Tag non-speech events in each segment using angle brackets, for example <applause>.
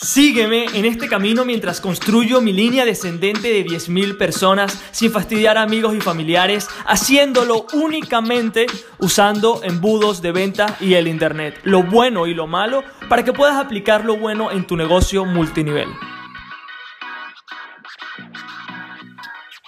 Sígueme en este camino mientras construyo mi línea descendente de 10.000 personas sin fastidiar a amigos y familiares, haciéndolo únicamente usando embudos de venta y el Internet, lo bueno y lo malo, para que puedas aplicar lo bueno en tu negocio multinivel.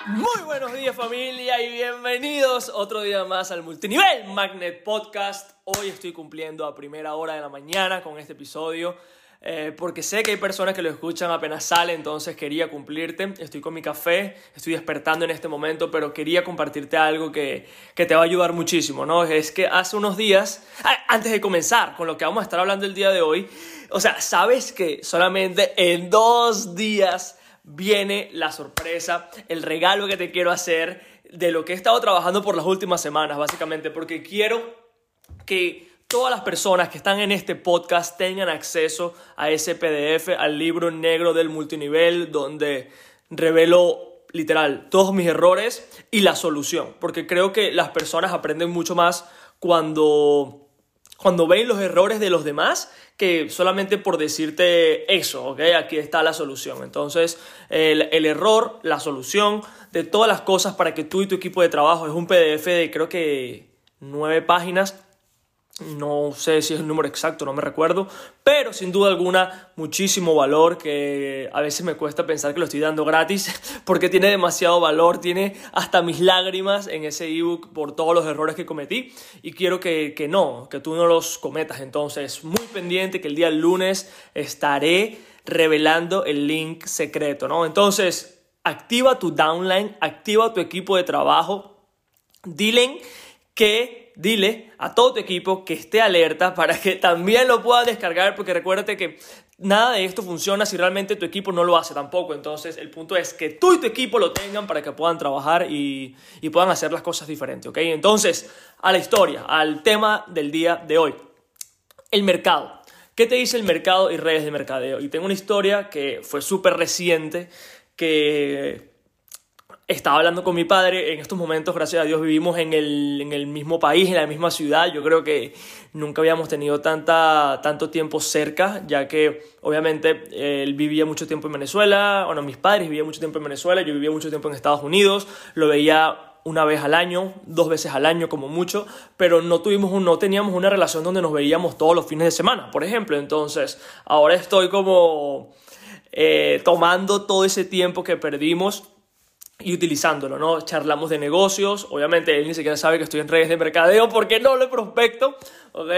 Muy buenos días familia y bienvenidos otro día más al Multinivel Magnet Podcast. Hoy estoy cumpliendo a primera hora de la mañana con este episodio. Eh, porque sé que hay personas que lo escuchan apenas sale, entonces quería cumplirte. Estoy con mi café, estoy despertando en este momento, pero quería compartirte algo que, que te va a ayudar muchísimo, ¿no? Es que hace unos días, antes de comenzar con lo que vamos a estar hablando el día de hoy, o sea, sabes que solamente en dos días viene la sorpresa, el regalo que te quiero hacer de lo que he estado trabajando por las últimas semanas, básicamente, porque quiero que todas las personas que están en este podcast tengan acceso a ese PDF, al libro negro del multinivel, donde revelo literal todos mis errores y la solución. Porque creo que las personas aprenden mucho más cuando, cuando ven los errores de los demás que solamente por decirte eso, ¿ok? Aquí está la solución. Entonces, el, el error, la solución de todas las cosas para que tú y tu equipo de trabajo es un PDF de creo que nueve páginas no sé si es el número exacto, no me recuerdo, pero sin duda alguna muchísimo valor que a veces me cuesta pensar que lo estoy dando gratis <laughs> porque tiene demasiado valor, tiene hasta mis lágrimas en ese ebook por todos los errores que cometí y quiero que, que no, que tú no los cometas. Entonces, muy pendiente que el día lunes estaré revelando el link secreto, ¿no? Entonces, activa tu downline, activa tu equipo de trabajo, dile que dile a todo tu equipo que esté alerta para que también lo pueda descargar, porque recuérdate que nada de esto funciona si realmente tu equipo no lo hace tampoco. Entonces, el punto es que tú y tu equipo lo tengan para que puedan trabajar y, puedan hacer las cosas diferentes, ¿ok? Entonces, a la historia, al tema del día de hoy. El mercado. ¿Qué te dice el mercado y redes de mercadeo? Y tengo una historia que fue súper reciente, que estaba hablando con mi padre, en estos momentos, gracias a Dios, vivimos en el, en el, mismo país, en la misma ciudad. Yo creo que nunca habíamos tenido tanta, tanto tiempo cerca, ya que obviamente él vivía mucho tiempo en Venezuela, bueno, mis padres vivían mucho tiempo en Venezuela, yo vivía mucho tiempo en Estados Unidos, lo veía una vez al año, dos veces al año como mucho, pero no, tuvimos no teníamos una relación donde nos veíamos todos los fines de semana, por ejemplo. Entonces, ahora estoy como eh, tomando todo ese tiempo que perdimos y utilizándolo, ¿no? Charlamos de negocios, obviamente él ni siquiera sabe que estoy en redes de mercadeo porque no lo prospecto, ¿ok?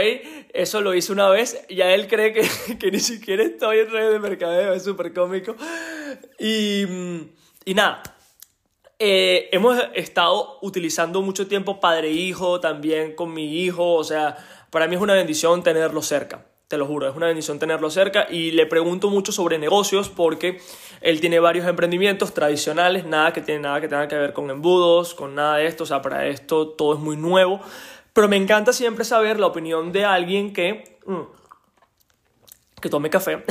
Eso lo hice una vez, ya él cree que, <laughs> que ni siquiera estoy en redes de mercadeo, es súper cómico. Y, y nada, eh, hemos estado utilizando mucho tiempo padre-hijo, también con mi hijo, o sea, para mí es una bendición tenerlo cerca te lo juro, es una bendición tenerlo cerca y le pregunto mucho sobre negocios porque él tiene varios emprendimientos tradicionales, nada que tiene nada que tenga que ver con embudos, con nada de esto, o sea, para esto todo es muy nuevo, pero me encanta siempre saber la opinión de alguien que mm, que tome café.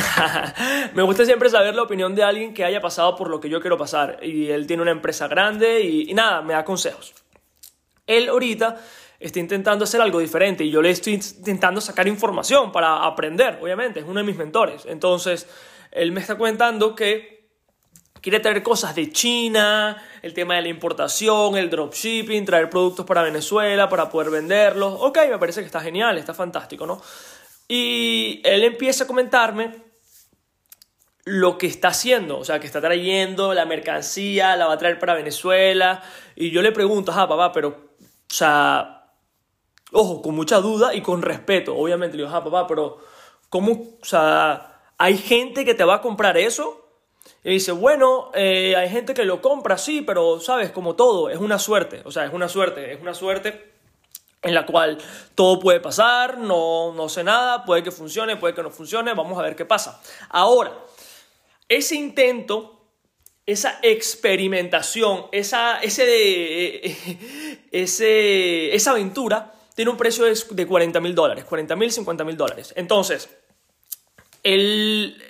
<laughs> me gusta siempre saber la opinión de alguien que haya pasado por lo que yo quiero pasar y él tiene una empresa grande y, y nada, me da consejos. Él ahorita está intentando hacer algo diferente y yo le estoy intentando sacar información para aprender, obviamente, es uno de mis mentores. Entonces, él me está comentando que quiere traer cosas de China, el tema de la importación, el dropshipping, traer productos para Venezuela para poder venderlos. Ok, me parece que está genial, está fantástico, ¿no? Y él empieza a comentarme lo que está haciendo, o sea, que está trayendo la mercancía, la va a traer para Venezuela. Y yo le pregunto, ah, papá, pero, o sea, Ojo, con mucha duda y con respeto. Obviamente le digo, ah, papá, pero ¿cómo? O sea, ¿hay gente que te va a comprar eso? Y dice, bueno, eh, hay gente que lo compra, sí, pero sabes, como todo, es una suerte. O sea, es una suerte, es una suerte en la cual todo puede pasar, no, no sé nada, puede que funcione, puede que no funcione, vamos a ver qué pasa. Ahora, ese intento esa experimentación, esa, ese, <laughs> ese, esa aventura tiene un precio de 40 mil dólares, 40 mil, 50 mil dólares. Entonces, él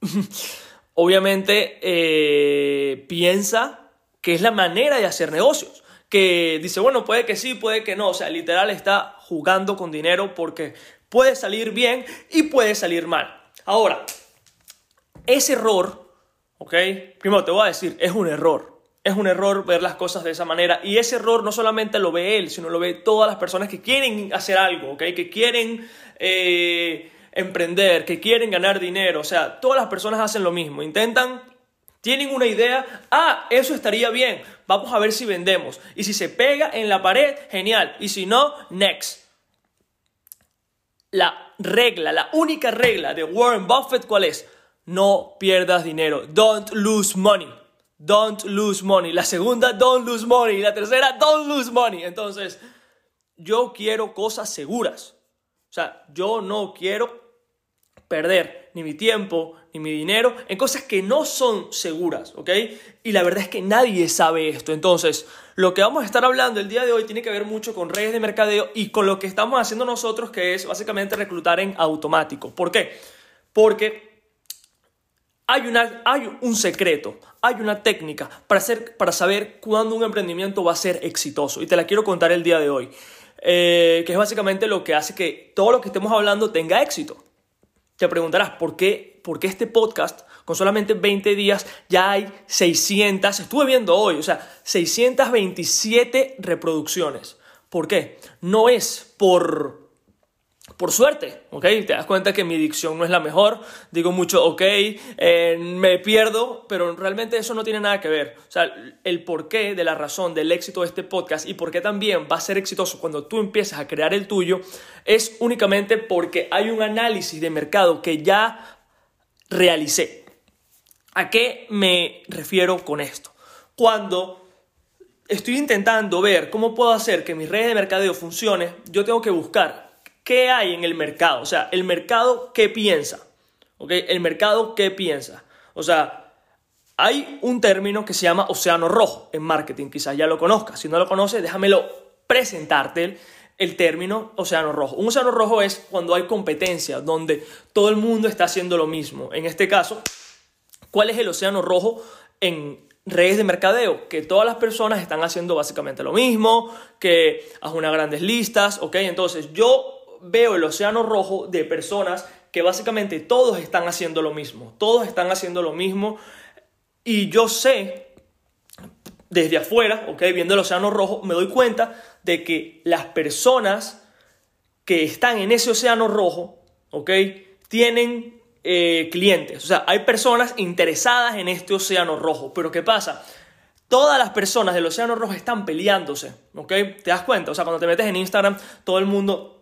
<laughs> obviamente eh, piensa que es la manera de hacer negocios. Que dice, bueno, puede que sí, puede que no. O sea, literal está jugando con dinero porque puede salir bien y puede salir mal. Ahora, ese error, ¿ok? Primero te voy a decir, es un error. Es un error ver las cosas de esa manera. Y ese error no solamente lo ve él, sino lo ve todas las personas que quieren hacer algo, ¿ok? Que quieren eh, emprender, que quieren ganar dinero. O sea, todas las personas hacen lo mismo. Intentan, tienen una idea, ah, eso estaría bien. Vamos a ver si vendemos. Y si se pega en la pared, genial. Y si no, next. La regla, la única regla de Warren Buffett, ¿cuál es? No pierdas dinero. Don't lose money. Don't lose money. La segunda, don't lose money. La tercera, don't lose money. Entonces, yo quiero cosas seguras. O sea, yo no quiero perder ni mi tiempo ni mi dinero en cosas que no son seguras, ¿ok? Y la verdad es que nadie sabe esto. Entonces, lo que vamos a estar hablando el día de hoy tiene que ver mucho con redes de mercadeo y con lo que estamos haciendo nosotros, que es básicamente reclutar en automático. ¿Por qué? Porque hay, una, hay un secreto, hay una técnica para, para saber cuándo un emprendimiento va a ser exitoso. Y te la quiero contar el día de hoy. Eh, que es básicamente lo que hace que todo lo que estemos hablando tenga éxito. Te preguntarás, ¿por qué, ¿por qué este podcast con solamente 20 días ya hay 600, estuve viendo hoy, o sea, 627 reproducciones? ¿Por qué? No es por por suerte, ¿ok? Te das cuenta que mi dicción no es la mejor, digo mucho, ok, eh, me pierdo, pero realmente eso no tiene nada que ver. O sea, el porqué de la razón del éxito de este podcast y por qué también va a ser exitoso cuando tú empieces a crear el tuyo es únicamente porque hay un análisis de mercado que ya realicé. ¿A qué me refiero con esto? Cuando estoy intentando ver cómo puedo hacer que mis redes de mercadeo funcione, yo tengo que buscar ¿qué hay en el mercado? O sea, el mercado, ¿qué piensa? ¿Ok? El mercado, ¿qué piensa? O sea, hay un término que se llama océano rojo en marketing, quizás ya lo conozcas. Si no lo conoces, déjamelo presentarte el término océano rojo. Un océano rojo es cuando hay competencia, donde todo el mundo está haciendo lo mismo. En este caso, ¿cuál es el océano rojo en redes de mercadeo? Que todas las personas están haciendo básicamente lo mismo, que haz unas grandes listas, ¿ok? Entonces yo veo el océano rojo de personas que básicamente todos están haciendo lo mismo, todos están haciendo lo mismo y yo sé desde afuera, ok, viendo el océano rojo, me doy cuenta de que las personas que están en ese océano rojo, ok, tienen eh, clientes, o sea, hay personas interesadas en este océano rojo, pero ¿qué pasa? Todas las personas del océano rojo están peleándose, ¿ok? ¿Te das cuenta? O sea, cuando te metes en Instagram, todo el mundo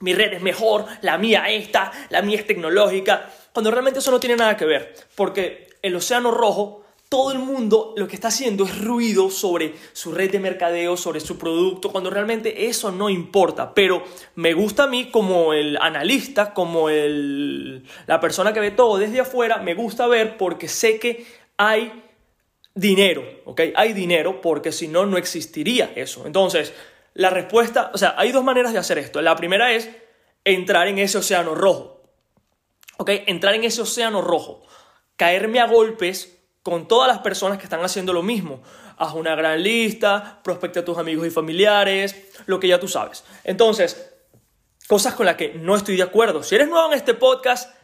mi red es mejor, la mía esta, la mía es tecnológica, cuando realmente eso no tiene nada que ver, porque el océano rojo, todo el mundo lo que está haciendo es ruido sobre su red de mercadeo, sobre su producto, cuando realmente eso no importa, pero me gusta a mí como el analista, como el, la persona que ve todo desde afuera, me gusta ver porque sé que hay dinero, ¿ok? Hay dinero porque si no, no existiría eso. Entonces, la respuesta, o sea, hay dos maneras de hacer esto. La primera es entrar en ese océano rojo. ¿Ok? Entrar en ese océano rojo. Caerme a golpes con todas las personas que están haciendo lo mismo. Haz una gran lista, prospecta a tus amigos y familiares, lo que ya tú sabes. Entonces, cosas con las que no estoy de acuerdo. Si eres nuevo en este podcast,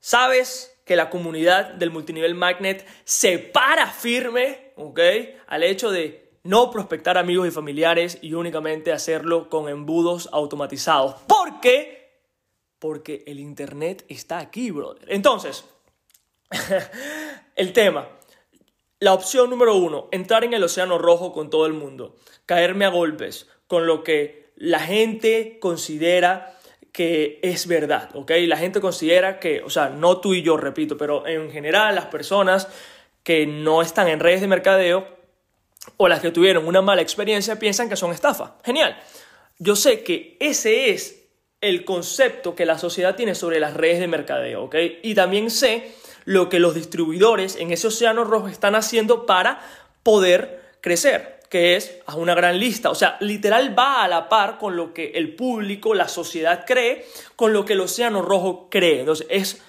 sabes que la comunidad del multinivel magnet se para firme, ¿ok? Al hecho de no prospectar amigos y familiares y únicamente hacerlo con embudos automatizados. ¿Por qué? Porque el Internet está aquí, brother. Entonces, <laughs> el tema. La opción número uno, entrar en el océano rojo con todo el mundo, caerme a golpes con lo que la gente considera que es verdad, ¿ok? La gente considera que, o sea, no tú y yo, repito, pero en general las personas que no están en redes de mercadeo o las que tuvieron una mala experiencia piensan que son estafa. Genial. Yo sé que ese es el concepto que la sociedad tiene sobre las redes de mercadeo, ¿ok? Y también sé lo que los distribuidores en ese océano rojo están haciendo para poder crecer, que es a una gran lista. O sea, literal va a la par con lo que el público, la sociedad cree, con lo que el océano rojo cree. Entonces, es,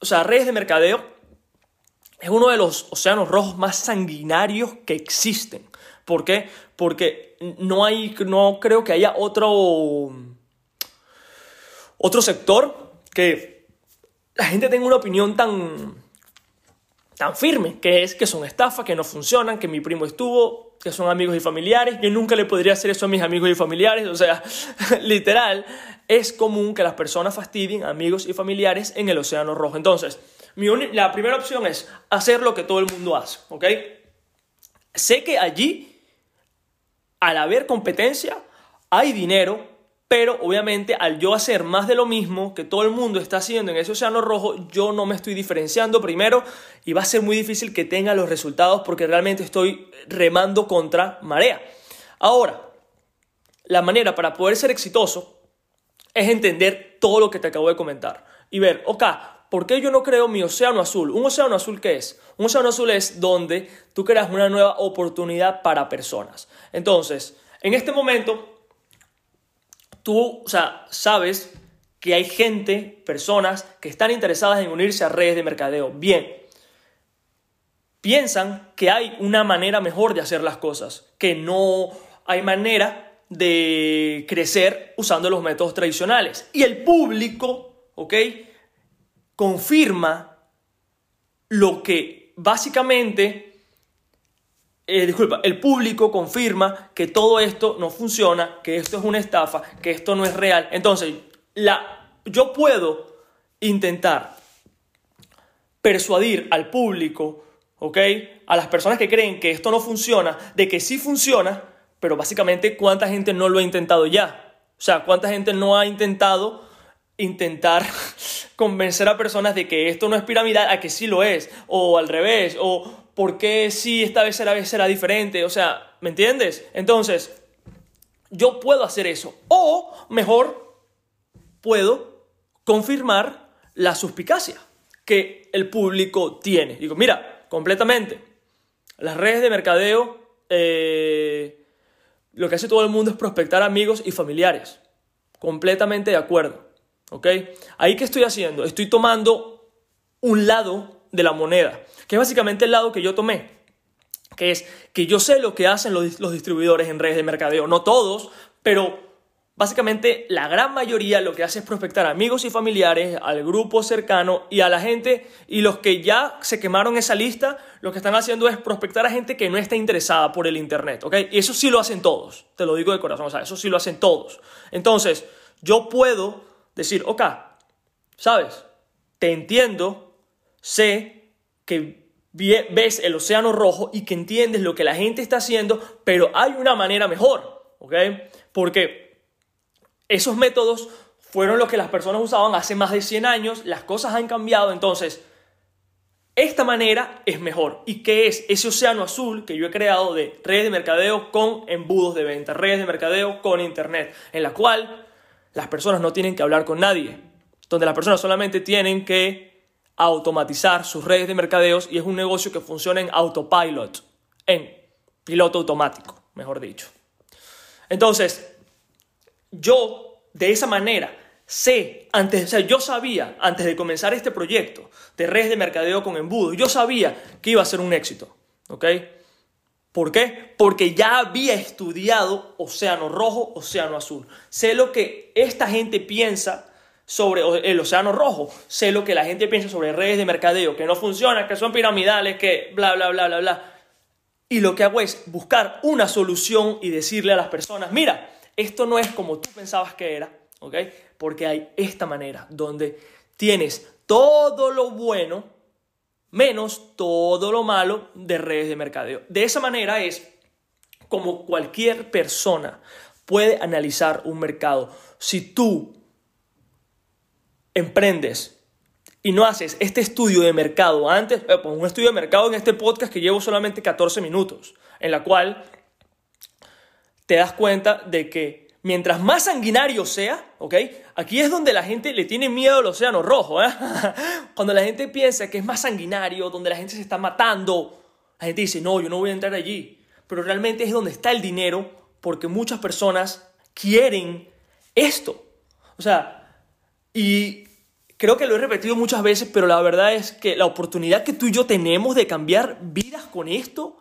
o sea, redes de mercadeo es uno de los océanos rojos más sanguinarios que existen. ¿Por qué? Porque no hay, no creo que haya otro, otro sector que la gente tenga una opinión tan tan firme, que es que son estafas, que no funcionan, que mi primo estuvo, que son amigos y familiares. Yo nunca le podría hacer eso a mis amigos y familiares. O sea, <laughs> literal, es común que las personas fastidien amigos y familiares en el Océano Rojo. Entonces, la primera opción es hacer lo que todo el mundo hace, ¿ok? Sé que allí, al haber competencia, hay dinero, pero obviamente al yo hacer más de lo mismo que todo el mundo está haciendo en ese océano rojo, yo no me estoy diferenciando primero y va a ser muy difícil que tenga los resultados porque realmente estoy remando contra marea. Ahora, la manera para poder ser exitoso es entender todo lo que te acabo de comentar y ver, ok, ¿por qué yo no creo mi océano azul? ¿Un océano azul qué es? Un océano azul es donde tú creas una nueva oportunidad para personas. Entonces, en este momento, tú, o sea, sabes que hay gente, personas que están interesadas en unirse a redes de mercadeo. Bien, piensan que hay una manera mejor de hacer las cosas, que no hay manera de crecer usando los métodos tradicionales. Y el público, ¿ok? Confirma lo que básicamente eh, disculpa, el público confirma que todo esto no funciona, que esto es una estafa, que esto no es real. Entonces, la, yo puedo intentar persuadir al público, ¿ok? A las personas que creen que esto no funciona, de que sí funciona, pero básicamente cuánta gente no lo ha intentado ya. O sea, cuánta gente no ha intentado intentar <laughs> convencer a personas de que esto no es piramidal, a que sí lo es, o al revés, o ¿por qué sí esta vez será, será diferente? O sea, ¿me entiendes? Entonces, yo puedo hacer eso. O, mejor, puedo confirmar la suspicacia que el público tiene. Digo, mira, completamente. Las redes de mercadeo, eh, lo que hace todo el mundo es prospectar amigos y familiares. Completamente de acuerdo. ¿Ok? Ahí qué estoy haciendo? Estoy tomando un lado de la moneda que es básicamente el lado que yo tomé, que es que yo sé lo que hacen los, distribuidores en redes de mercadeo, no todos, pero básicamente la gran mayoría lo que hace es prospectar a amigos y familiares, al grupo cercano y a la gente, y los que ya se quemaron esa lista, lo que están haciendo es prospectar a gente que no está interesada por el Internet, ¿ok? Y eso sí lo hacen todos, te lo digo de corazón, o sea, eso sí lo hacen todos. Entonces, yo puedo decir, ok, ¿sabes? Te entiendo, sé que ves el océano rojo y que entiendes lo que la gente está haciendo, pero hay una manera mejor, ¿ok? Porque esos métodos fueron los que las personas usaban hace más de 100 años, las cosas han cambiado, entonces esta manera es mejor. ¿Y qué es ese océano azul que yo he creado de redes de mercadeo con embudos de venta, redes de mercadeo con internet, en la cual las personas no tienen que hablar con nadie, donde las personas solamente tienen que automatizar sus redes de mercadeos y es un negocio que funciona en autopilot, en piloto automático, mejor dicho. Entonces, yo de esa manera sé, antes, o sea, yo sabía antes de comenzar este proyecto de redes de mercadeo con embudo, yo sabía que iba a ser un éxito, ¿ok? ¿Por qué? Porque ya había estudiado Océano Rojo, Océano Azul. Sé lo que esta gente piensa sobre el océano rojo, sé lo que la gente piensa sobre redes de mercadeo, que no funcionan, que son piramidales, que bla, bla, bla, bla, bla. Y lo que hago es buscar una solución y decirle a las personas, mira, esto no es como tú pensabas que era, ¿ok? Porque hay esta manera donde tienes todo lo bueno menos todo lo malo de redes de mercadeo. De esa manera es como cualquier persona puede analizar un mercado. Si tú emprendes y no haces este estudio de mercado antes, pues un estudio de mercado en este podcast que llevo solamente 14 minutos, en la cual te das cuenta de que mientras más sanguinario sea, ¿ok? Aquí es donde la gente le tiene miedo al océano rojo, ¿eh? <laughs> Cuando la gente piensa que es más sanguinario, donde la gente se está matando, la gente dice, no, yo no voy a entrar allí. Pero realmente es donde está el dinero, porque muchas personas quieren esto. O sea, y creo que lo he repetido muchas veces, pero la verdad es que la oportunidad que tú y yo tenemos de cambiar vidas con esto,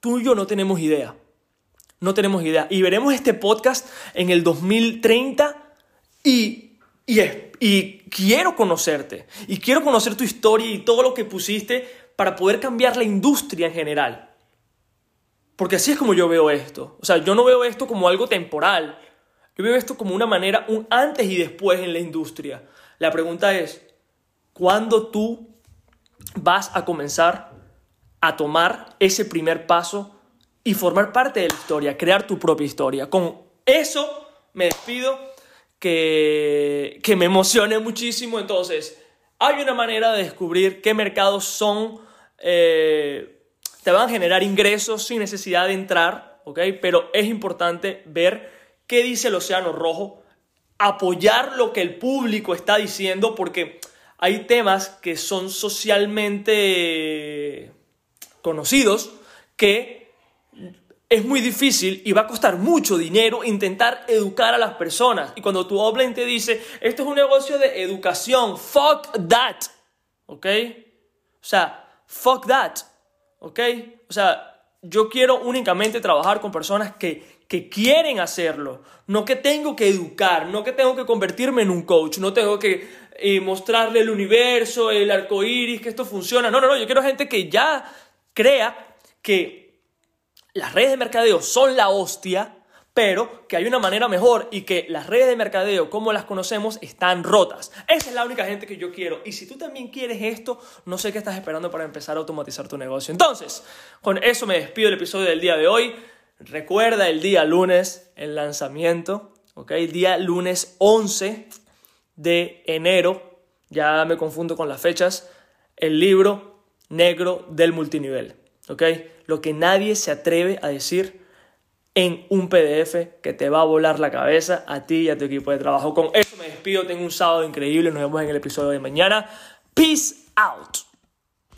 tú y yo no tenemos idea. No tenemos idea. Y veremos este podcast en el 2030 y, y, quiero conocerte. Y quiero conocer tu historia y todo lo que pusiste para poder cambiar la industria en general. Porque así es como yo veo esto. O sea, yo no veo esto como algo temporal. Yo veo esto como una manera, un antes y después en la industria. La pregunta es, ¿cuándo tú vas a comenzar a tomar ese primer paso y formar parte de la historia, crear tu propia historia? Con eso me despido, que, que me emocione muchísimo. Entonces, hay una manera de descubrir qué mercados son, eh, te van a generar ingresos sin necesidad de entrar, ¿ok? Pero es importante ver qué dice el Océano Rojo, apoyar lo que el público está diciendo, porque hay temas que son socialmente conocidos que es muy difícil y va a costar mucho dinero intentar educar a las personas. Y cuando tu offline te dice, esto es un negocio de educación, fuck that, ¿ok? O sea, fuck that, ¿ok? O sea, yo quiero únicamente trabajar con personas que, que quieren hacerlo, no que tengo que educar, no que tengo que convertirme en un coach, no tengo que eh, mostrarle el universo, el arco iris, que esto funciona. No, no, no, yo quiero gente que ya crea que las redes de mercadeo son la hostia, pero que hay una manera mejor y que las redes de mercadeo como las conocemos están rotas. Esa es la única gente que yo quiero. Y si tú también quieres esto, no sé qué estás esperando para empezar a automatizar tu negocio. Entonces, con eso me despido del episodio del día de hoy. Recuerda el día lunes, el lanzamiento, ¿ok? Día lunes 11 de enero, ya me confundo con las fechas, el libro negro del multinivel. ¿ok? Lo que nadie se atreve a decir en un PDF que te va a volar la cabeza a ti y a tu equipo de trabajo. Con eso me despido, tengo un sábado increíble, nos vemos en el episodio de mañana. Peace out.